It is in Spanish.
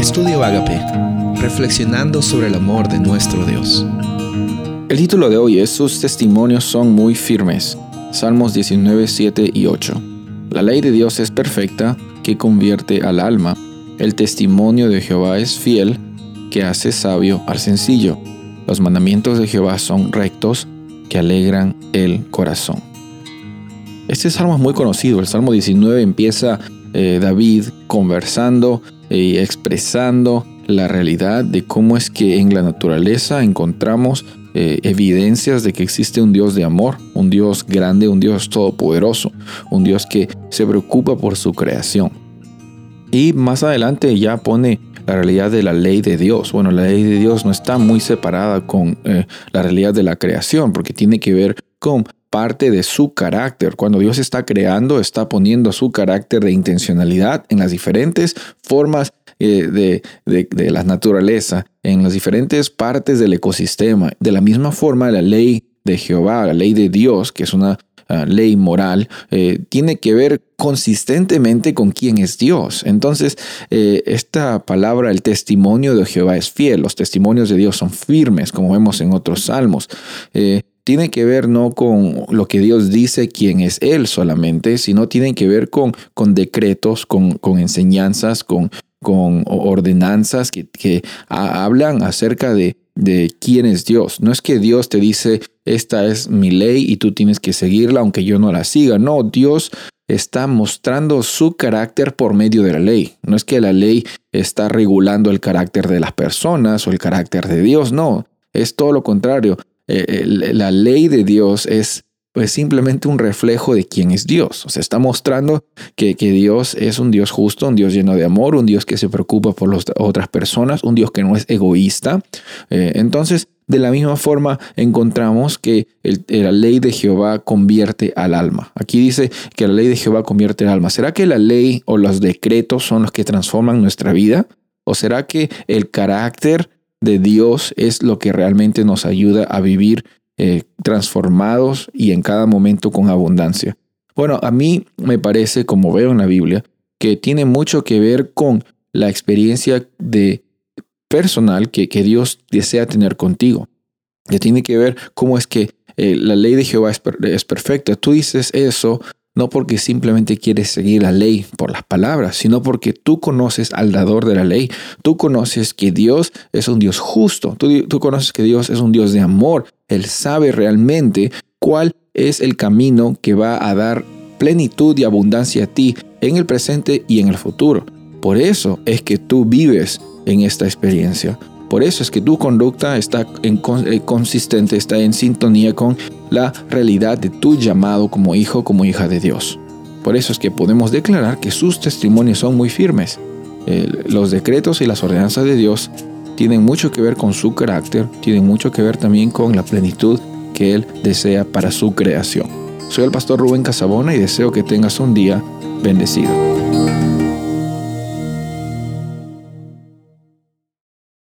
Estudio Agape, reflexionando sobre el amor de nuestro Dios. El título de hoy es Sus testimonios son muy firmes. Salmos 19, 7 y 8. La ley de Dios es perfecta, que convierte al alma. El testimonio de Jehová es fiel, que hace sabio al sencillo. Los mandamientos de Jehová son rectos, que alegran el corazón. Este salmo es muy conocido. El Salmo 19 empieza eh, David conversando y expresando la realidad de cómo es que en la naturaleza encontramos eh, evidencias de que existe un Dios de amor, un Dios grande, un Dios todopoderoso, un Dios que se preocupa por su creación. Y más adelante ya pone la realidad de la ley de Dios. Bueno, la ley de Dios no está muy separada con eh, la realidad de la creación, porque tiene que ver con parte de su carácter. Cuando Dios está creando, está poniendo su carácter de intencionalidad en las diferentes formas eh, de, de, la naturaleza, en las diferentes partes del ecosistema. De la misma forma, la ley de Jehová, la ley de Dios, que es una ah, ley moral, eh, tiene que ver consistentemente con quién es Dios. Entonces, eh, esta palabra, el testimonio de Jehová es fiel, los testimonios de Dios son firmes, como vemos en otros salmos tiene que ver no con lo que Dios dice quién es Él solamente, sino tiene que ver con, con decretos, con, con enseñanzas, con, con ordenanzas que, que hablan acerca de, de quién es Dios. No es que Dios te dice, esta es mi ley y tú tienes que seguirla aunque yo no la siga. No, Dios está mostrando su carácter por medio de la ley. No es que la ley está regulando el carácter de las personas o el carácter de Dios, no. Es todo lo contrario. Eh, la ley de Dios es pues simplemente un reflejo de quién es Dios. O sea, está mostrando que, que, Dios es un Dios justo, un Dios lleno de amor, un Dios que se preocupa por las otras personas, un Dios que no es egoísta. Eh, entonces, de la misma forma, encontramos que la ley de Jehová convierte al alma. Aquí dice que la ley de Jehová convierte al alma. ¿Será que la ley o los decretos son los que transforman nuestra vida? ¿O será que el carácter de Dios es lo que realmente nos ayuda a vivir eh, transformados y en cada momento con abundancia. Bueno, a mí me parece, como veo en la Biblia, que tiene mucho que ver con la experiencia de personal que, que Dios desea tener contigo. Que tiene que ver cómo es que eh, la ley de Jehová es, es perfecta. Tú dices eso no porque simplemente quieres seguir la ley por las palabras, sino porque tú conoces al dador de la ley, tú conoces que Dios es un Dios justo, tú, conoces que Dios es un Dios de amor, Él sabe realmente cuál es el camino que va a dar plenitud y abundancia a ti en el presente y en el futuro. Por eso es que tú vives en esta experiencia. Por eso es que tu conducta está en, eh, consistente, está en sintonía con la realidad de tu llamado como hijo, como hija de Dios. Por eso es que podemos declarar que sus testimonios son muy firmes. los decretos y las ordenanzas de Dios tienen mucho que ver con su carácter, tienen mucho que ver también con la plenitud que Él desea para su creación. Soy el pastor Rubén Casabona y deseo que tengas un día bendecido.